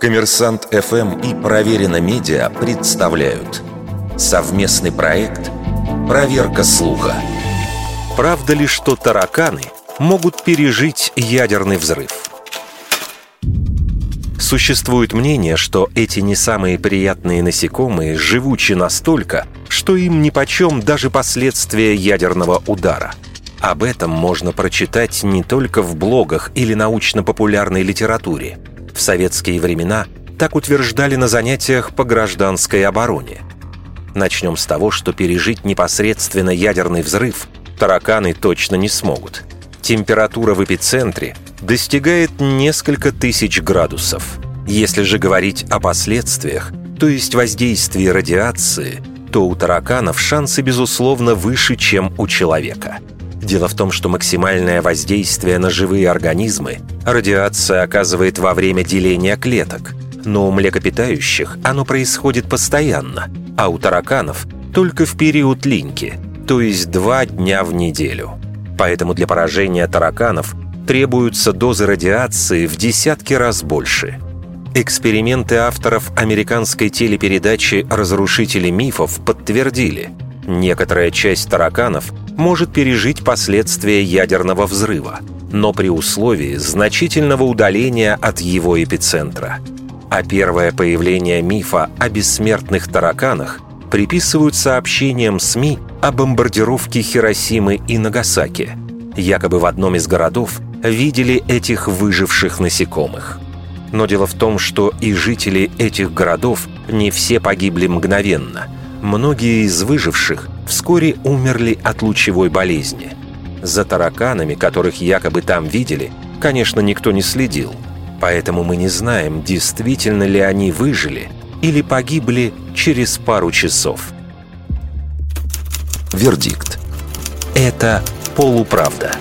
Коммерсант ФМ и Проверено Медиа представляют совместный проект «Проверка слуха». Правда ли, что тараканы могут пережить ядерный взрыв? Существует мнение, что эти не самые приятные насекомые живучи настолько, что им нипочем даже последствия ядерного удара. Об этом можно прочитать не только в блогах или научно-популярной литературе – в советские времена так утверждали на занятиях по гражданской обороне. Начнем с того, что пережить непосредственно ядерный взрыв тараканы точно не смогут. Температура в эпицентре достигает несколько тысяч градусов. Если же говорить о последствиях, то есть воздействии радиации, то у тараканов шансы, безусловно, выше, чем у человека – Дело в том, что максимальное воздействие на живые организмы радиация оказывает во время деления клеток, но у млекопитающих оно происходит постоянно, а у тараканов только в период линьки, то есть два дня в неделю. Поэтому для поражения тараканов требуются дозы радиации в десятки раз больше. Эксперименты авторов американской телепередачи «Разрушители мифов» подтвердили, некоторая часть тараканов – может пережить последствия ядерного взрыва, но при условии значительного удаления от его эпицентра. А первое появление мифа о бессмертных тараканах приписывают сообщениям СМИ о бомбардировке Хиросимы и Нагасаки. Якобы в одном из городов видели этих выживших насекомых. Но дело в том, что и жители этих городов не все погибли мгновенно. Многие из выживших вскоре умерли от лучевой болезни. За тараканами, которых якобы там видели, конечно, никто не следил. Поэтому мы не знаем, действительно ли они выжили или погибли через пару часов. Вердикт. Это полуправда.